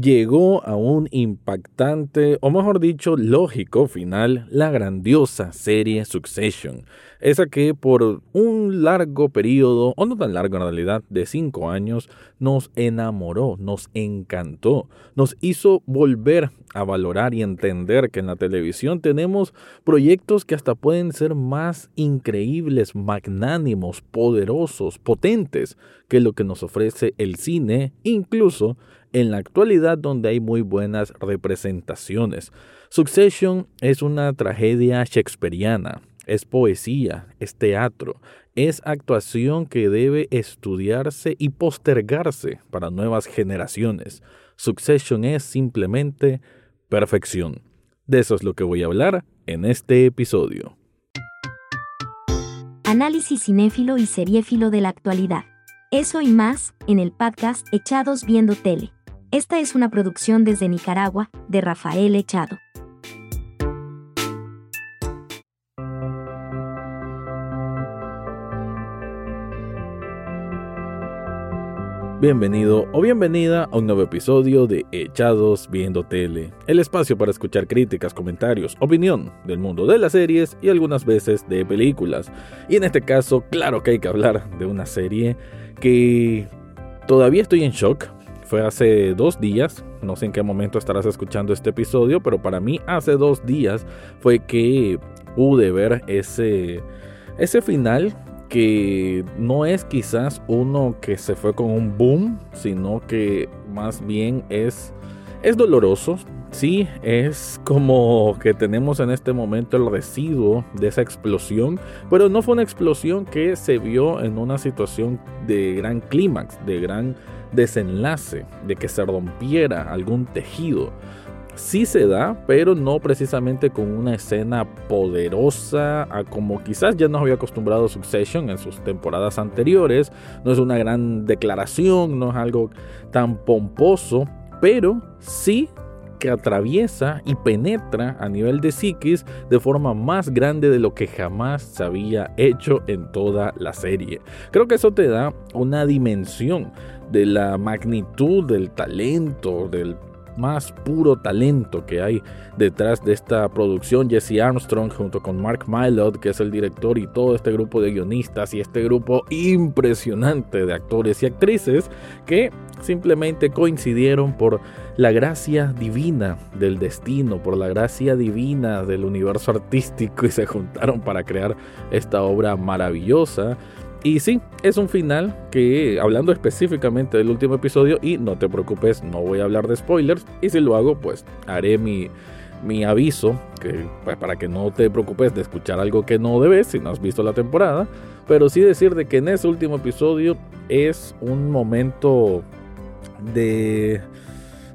llegó a un impactante, o mejor dicho, lógico final, la grandiosa serie Succession. Esa que por un largo periodo, o no tan largo en realidad, de cinco años, nos enamoró, nos encantó, nos hizo volver a valorar y entender que en la televisión tenemos proyectos que hasta pueden ser más increíbles, magnánimos, poderosos, potentes que lo que nos ofrece el cine, incluso en la actualidad donde hay muy buenas representaciones. Succession es una tragedia shakespeariana, es poesía, es teatro, es actuación que debe estudiarse y postergarse para nuevas generaciones. Succession es simplemente perfección. De eso es lo que voy a hablar en este episodio. Análisis cinéfilo y seriéfilo de la actualidad. Eso y más, en el podcast Echados Viendo Tele. Esta es una producción desde Nicaragua, de Rafael Echado. Bienvenido o bienvenida a un nuevo episodio de Echados Viendo Tele, el espacio para escuchar críticas, comentarios, opinión del mundo de las series y algunas veces de películas. Y en este caso, claro que hay que hablar de una serie que todavía estoy en shock fue hace dos días, no sé en qué momento estarás escuchando este episodio, pero para mí hace dos días fue que pude ver ese, ese final que no es quizás uno que se fue con un boom, sino que más bien es, es doloroso. Sí, es como que tenemos en este momento el residuo de esa explosión, pero no fue una explosión que se vio en una situación de gran clímax, de gran desenlace, de que se rompiera algún tejido. Sí se da, pero no precisamente con una escena poderosa, a como quizás ya nos había acostumbrado Succession en sus temporadas anteriores. No es una gran declaración, no es algo tan pomposo, pero sí que atraviesa y penetra a nivel de psiquis de forma más grande de lo que jamás se había hecho en toda la serie. Creo que eso te da una dimensión de la magnitud del talento, del más puro talento que hay detrás de esta producción. Jesse Armstrong junto con Mark Mylod, que es el director, y todo este grupo de guionistas y este grupo impresionante de actores y actrices que simplemente coincidieron por la gracia divina del destino, por la gracia divina del universo artístico y se juntaron para crear esta obra maravillosa. Y sí, es un final que, hablando específicamente del último episodio, y no te preocupes, no voy a hablar de spoilers, y si lo hago, pues haré mi, mi aviso, que, pues, para que no te preocupes de escuchar algo que no debes si no has visto la temporada, pero sí decir de que en ese último episodio es un momento de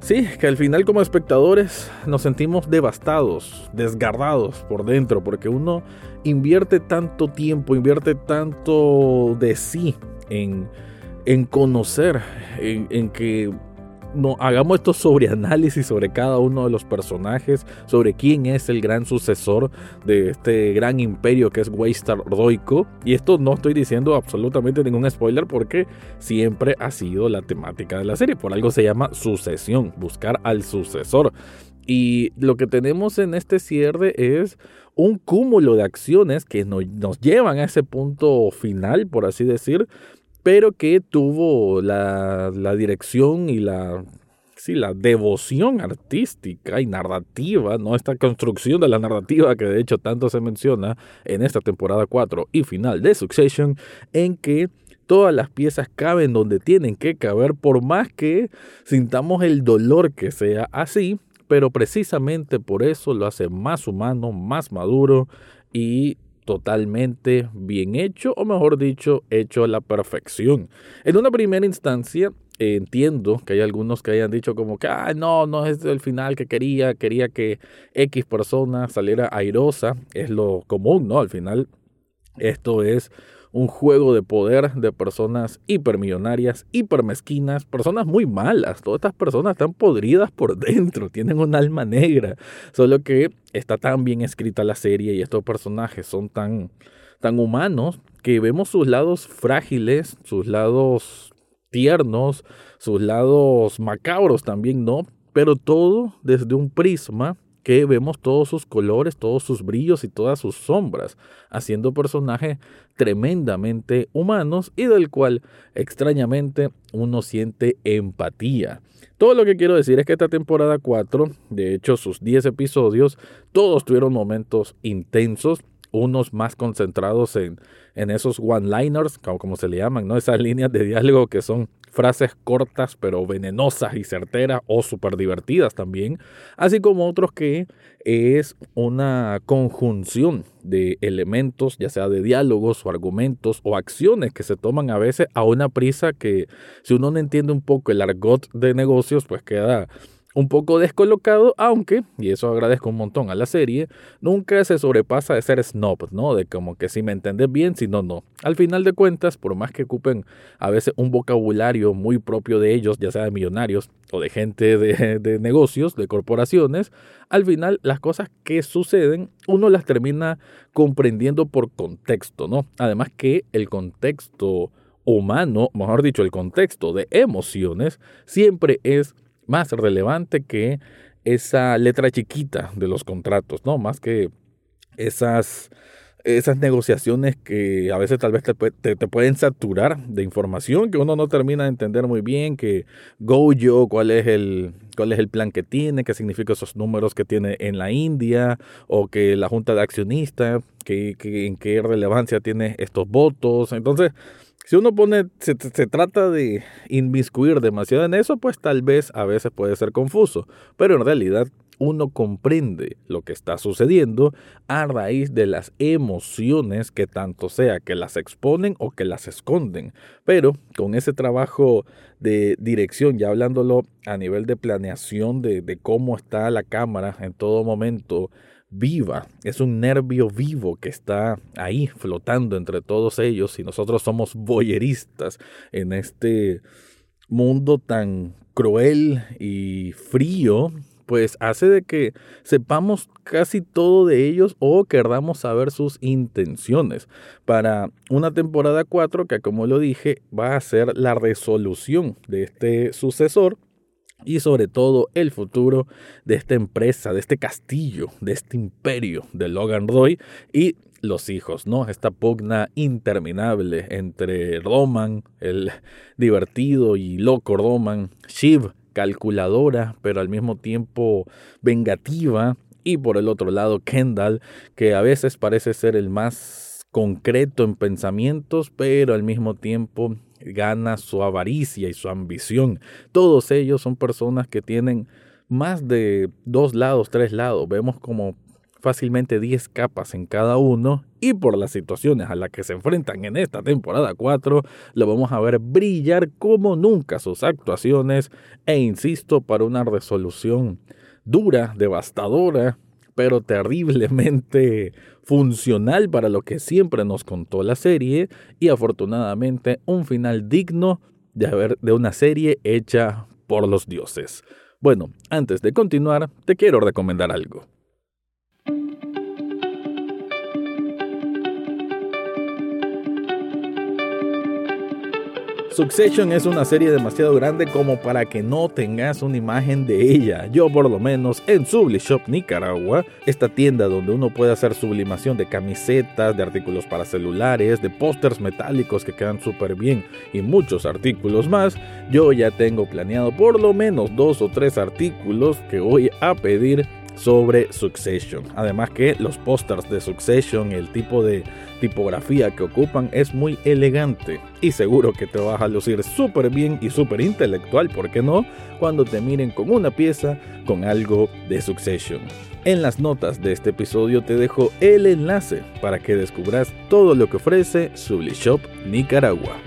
Sí, que al final como espectadores nos sentimos devastados, desgarrados por dentro, porque uno invierte tanto tiempo, invierte tanto de sí en, en conocer, en, en que no, hagamos estos sobreanálisis sobre cada uno de los personajes, sobre quién es el gran sucesor de este gran imperio que es Waystar Roico. Y esto no estoy diciendo absolutamente ningún spoiler porque siempre ha sido la temática de la serie. Por algo se llama sucesión, buscar al sucesor. Y lo que tenemos en este cierre es un cúmulo de acciones que nos, nos llevan a ese punto final, por así decir, pero que tuvo la, dirección y la, sí, la devoción artística y narrativa, ¿no? esta construcción de la narrativa que de hecho tanto se menciona en esta temporada 4 y final de Succession, en que todas las piezas caben donde tienen que caber, por más que sintamos el dolor que sea así, pero precisamente por eso lo hace más humano, más maduro y totalmente bien hecho, o mejor dicho, hecho a la perfección. En una primera instancia, entiendo que hay algunos que hayan dicho como que, no, no es el final que quería, quería que X persona saliera airosa, es lo común, ¿no? Al final, esto es un juego de poder de personas hipermillonarias, hipermesquinas, personas muy malas. Todas estas personas están podridas por dentro, tienen un alma negra. Solo que está tan bien escrita la serie y estos personajes son tan, tan humanos que vemos sus lados frágiles, sus lados tiernos, sus lados macabros también, ¿no? Pero todo desde un prisma que vemos todos sus colores, todos sus brillos y todas sus sombras, haciendo personajes tremendamente humanos y del cual extrañamente uno siente empatía. Todo lo que quiero decir es que esta temporada 4, de hecho sus 10 episodios, todos tuvieron momentos intensos, unos más concentrados en, en esos one-liners, como, como, se le llaman, ¿no? Esas líneas de diálogo que son frases cortas pero venenosas y certeras o súper divertidas también, así como otros que es una conjunción de elementos, ya sea de diálogos o argumentos o acciones que se toman a veces a una prisa que si uno no entiende un poco el argot de negocios, pues queda un poco descolocado, aunque, y eso agradezco un montón a la serie, nunca se sobrepasa de ser snob, ¿no? De como que si me entendés bien, si no, no. Al final de cuentas, por más que ocupen a veces un vocabulario muy propio de ellos, ya sea de millonarios o de gente de, de negocios, de corporaciones, al final las cosas que suceden uno las termina comprendiendo por contexto, ¿no? Además que el contexto humano, mejor dicho, el contexto de emociones, siempre es más relevante que esa letra chiquita de los contratos, ¿no? Más que esas, esas negociaciones que a veces tal vez te, te, pueden saturar de información que uno no termina de entender muy bien, que Gojo, cuál es el cuál es el plan que tiene, qué significan esos números que tiene en la India, o que la junta de accionistas, que, que, en qué relevancia tiene estos votos. Entonces, si uno pone, se, trata de inmiscuir demasiado en eso, pues tal vez a veces puede ser confuso, pero en realidad uno comprende lo que está sucediendo a raíz de las emociones que tanto sea que las exponen o que las esconden. Pero con ese trabajo de dirección, ya hablándolo a nivel de planeación de, de cómo está la cámara en todo momento, viva, es un nervio vivo que está ahí flotando entre todos ellos y nosotros somos boyeristas en este mundo tan cruel y frío, pues hace de que sepamos casi todo de ellos o queramos saber sus intenciones. Para una temporada 4 que como lo dije va a ser la resolución de este sucesor y sobre todo el futuro de esta empresa, de este castillo, de este imperio de Logan Roy y los hijos, ¿no? Esta pugna interminable entre Roman, el divertido y loco Roman, Shiv, calculadora, pero al mismo tiempo vengativa, y por el otro lado Kendall, que a veces parece ser el más concreto en pensamientos, pero al mismo tiempo gana su avaricia y su ambición. Todos ellos son personas que tienen más de dos lados, tres lados. Vemos como fácilmente 10 capas en cada uno y por las situaciones a las que se enfrentan en esta temporada 4, lo vamos a ver brillar como nunca sus actuaciones e insisto para una resolución dura, devastadora, pero terriblemente funcional para lo que siempre nos contó la serie y afortunadamente un final digno de, de una serie hecha por los dioses. Bueno, antes de continuar, te quiero recomendar algo. Succession es una serie demasiado grande como para que no tengas una imagen de ella. Yo por lo menos en Sublishop Nicaragua, esta tienda donde uno puede hacer sublimación de camisetas, de artículos para celulares, de pósters metálicos que quedan súper bien y muchos artículos más, yo ya tengo planeado por lo menos dos o tres artículos que voy a pedir sobre Succession. Además que los pósters de Succession, el tipo de tipografía que ocupan es muy elegante y seguro que te vas a lucir súper bien y súper intelectual, ¿por qué no? Cuando te miren con una pieza con algo de Succession. En las notas de este episodio te dejo el enlace para que descubras todo lo que ofrece Sublishop Nicaragua.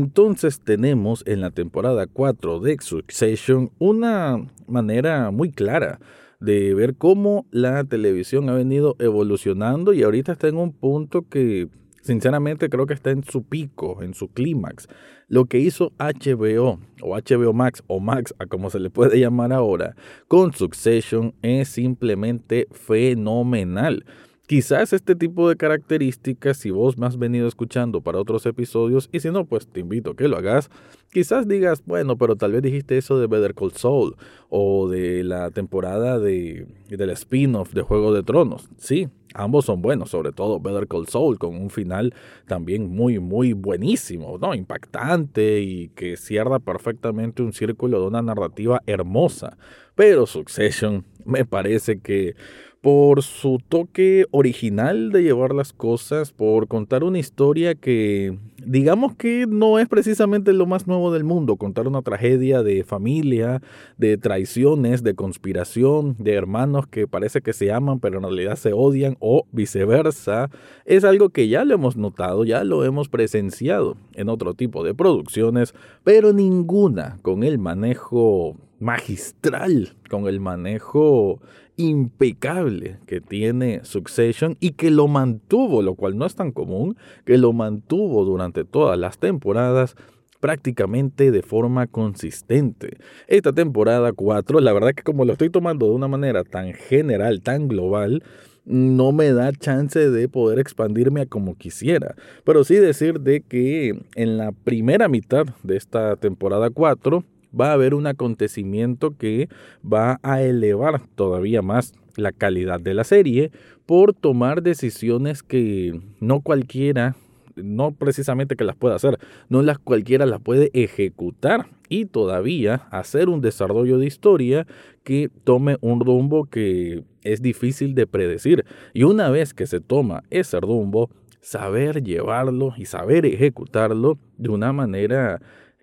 Entonces tenemos en la temporada 4 de Succession una manera muy clara de ver cómo la televisión ha venido evolucionando y ahorita está en un punto que sinceramente creo que está en su pico, en su clímax. Lo que hizo HBO o HBO Max o Max, a como se le puede llamar ahora, con Succession es simplemente fenomenal. Quizás este tipo de características, si vos me has venido escuchando para otros episodios, y si no, pues te invito a que lo hagas, quizás digas, bueno, pero tal vez dijiste eso de Better Call Saul o de la temporada de, del spin-off de Juego de Tronos. Sí, ambos son buenos, sobre todo Better Call Saul, con un final también muy, muy buenísimo, ¿no? Impactante y que cierra perfectamente un círculo de una narrativa hermosa. Pero Succession me parece que por su toque original de llevar las cosas, por contar una historia que digamos que no es precisamente lo más nuevo del mundo, contar una tragedia de familia, de traiciones, de conspiración, de hermanos que parece que se aman pero en realidad se odian o viceversa, es algo que ya lo hemos notado, ya lo hemos presenciado en otro tipo de producciones, pero ninguna con el manejo magistral, con el manejo impecable que tiene Succession y que lo mantuvo, lo cual no es tan común, que lo mantuvo durante todas las temporadas prácticamente de forma consistente. Esta temporada 4, la verdad que como lo estoy tomando de una manera tan general, tan global, no me da chance de poder expandirme a como quisiera. Pero sí decir de que en la primera mitad de esta temporada 4 va a haber un acontecimiento que va a elevar todavía más la calidad de la serie por tomar decisiones que no cualquiera, no precisamente que las pueda hacer, no las cualquiera las puede ejecutar y todavía hacer un desarrollo de historia que tome un rumbo que es difícil de predecir. Y una vez que se toma ese rumbo, saber llevarlo y saber ejecutarlo de una manera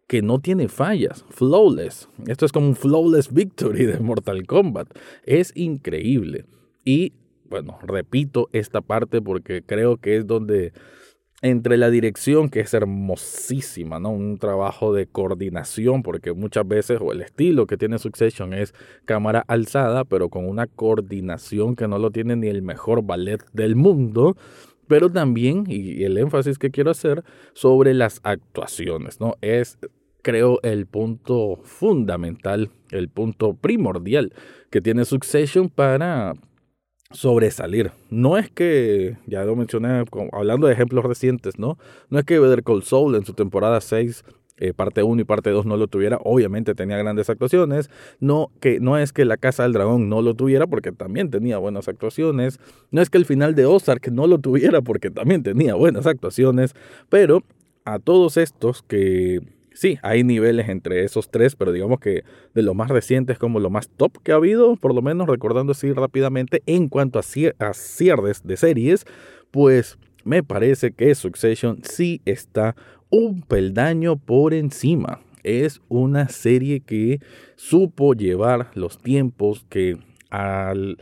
que no tiene fallas, flawless. Esto es como un flawless victory de Mortal Kombat. Es increíble. Y bueno, repito esta parte porque creo que es donde entre la dirección, que es hermosísima, ¿no? Un trabajo de coordinación, porque muchas veces, o el estilo que tiene Succession es cámara alzada, pero con una coordinación que no lo tiene ni el mejor ballet del mundo, pero también, y el énfasis que quiero hacer, sobre las actuaciones, ¿no? Es creo, el punto fundamental, el punto primordial que tiene Succession para sobresalir. No es que, ya lo mencioné, hablando de ejemplos recientes, ¿no? No es que Better Call Saul en su temporada 6 eh, parte 1 y parte 2 no lo tuviera, obviamente tenía grandes actuaciones, no, que, no es que La Casa del Dragón no lo tuviera porque también tenía buenas actuaciones, no es que el final de Ozark no lo tuviera porque también tenía buenas actuaciones, pero a todos estos que sí, hay niveles entre esos tres, pero digamos que de lo más recientes como lo más top que ha habido, por lo menos recordando así rápidamente, en cuanto a, cierres de series, pues me parece que Succession sí está un peldaño por encima. Es una serie que supo llevar los tiempos, que al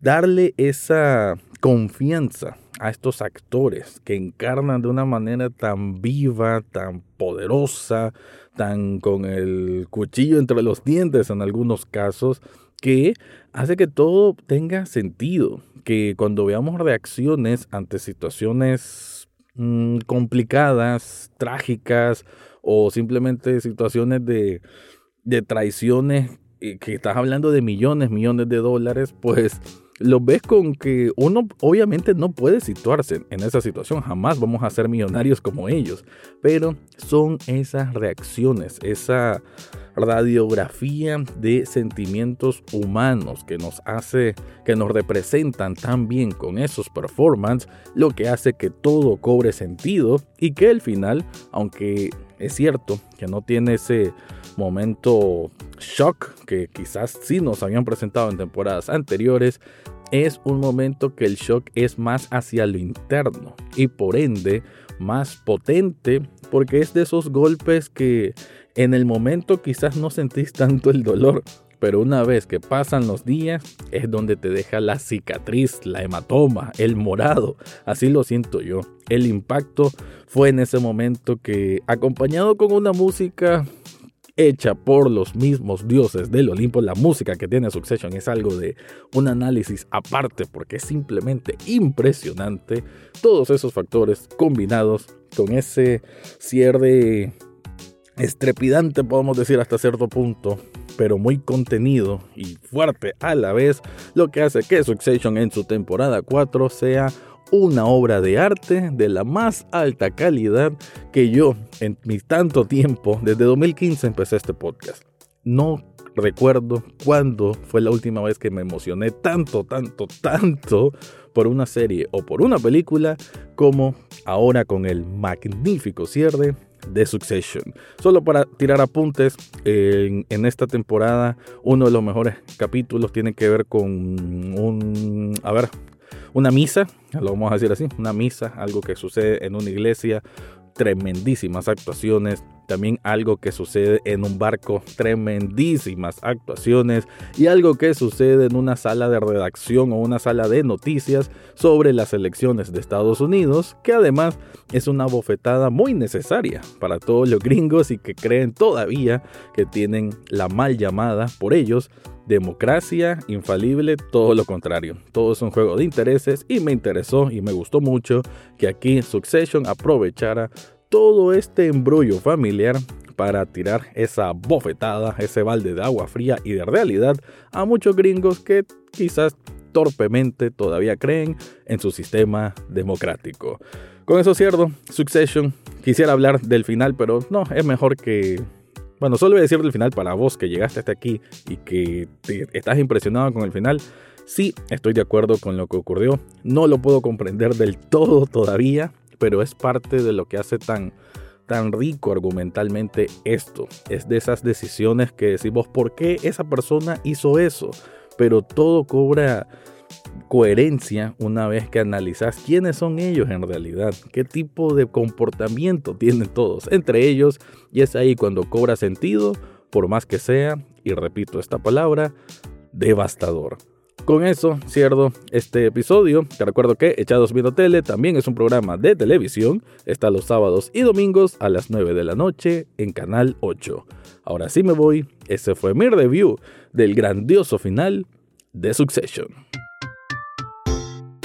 darle esa confianza a estos actores que encarnan de una manera tan viva, tan poderosa, tan con el cuchillo entre los dientes en algunos casos, que hace que todo tenga sentido, que cuando veamos reacciones ante situaciones mm, complicadas, trágicas o simplemente situaciones de, de traiciones, eh, que estás hablando de millones, millones de dólares, pues lo ves con que uno obviamente no puede situarse en esa situación, jamás vamos a ser millonarios como ellos, pero son esas reacciones, esa radiografía de sentimientos humanos que nos hace, que nos representan tan bien con esos performances, lo que hace que todo cobre sentido y que al final, aunque es cierto que no tiene ese momento shock que quizás sí nos habían presentado en temporadas anteriores, es un momento que el shock es más hacia lo interno y por ende más potente porque es de esos golpes que en el momento quizás no sentís tanto el dolor, pero una vez que pasan los días es donde te deja la cicatriz, la hematoma, el morado. Así lo siento yo. El impacto fue en ese momento que, acompañado con una música hecha por los mismos dioses del Olimpo. La música que tiene Succession es algo de un análisis aparte porque es simplemente impresionante. Todos esos factores combinados con ese cierre estrepidante, podemos decir hasta cierto punto, pero muy contenido y fuerte a la vez, lo que hace que Succession en su temporada 4 sea una obra de arte de la más alta calidad que yo en mi tanto tiempo, desde 2015 empecé este podcast. No recuerdo cuándo fue la última vez que me emocioné tanto, tanto, tanto por una serie o por una película como ahora con el magnífico cierre de Succession. Solo para tirar apuntes, en, esta temporada uno de los mejores capítulos tiene que ver con un... A ver, una misa, lo vamos a decir así, una misa, algo que sucede en una iglesia, tremendísimas actuaciones, también algo que sucede en un barco, tremendísimas actuaciones y algo que sucede en una sala de redacción o una sala de noticias sobre las elecciones de Estados Unidos, que además es una bofetada muy necesaria para todos los gringos y que creen todavía que tienen la mal llamada por ellos democracia infalible, todo lo contrario. Todo es un juego de intereses y me interesó y me gustó mucho que aquí Succession aprovechara todo este embrollo familiar para tirar esa bofetada, ese balde de agua fría y de realidad a muchos gringos que quizás torpemente todavía creen en su sistema democrático. Con eso cierto, Succession, quisiera hablar del final, pero no, es mejor que... Bueno, solo voy a decir del final para vos que llegaste hasta aquí y que estás impresionado con el final. Sí, estoy de acuerdo con lo que ocurrió. No lo puedo comprender del todo todavía, pero es parte de lo que hace tan, tan rico argumentalmente esto. Es de esas decisiones que decimos, ¿por qué esa persona hizo eso? Pero todo cobra coherencia una vez que analizas quiénes son ellos en realidad, qué tipo de comportamiento tienen todos entre ellos, y es ahí cuando cobra sentido, por más que sea, y repito esta palabra, devastador. Con eso cierro este episodio. Te recuerdo que Echados Viendo Tele también es un programa de televisión. Está los sábados y domingos a las 9 de la noche en Canal 8. Ahora sí me voy. Ese fue mi review del grandioso final de Succession.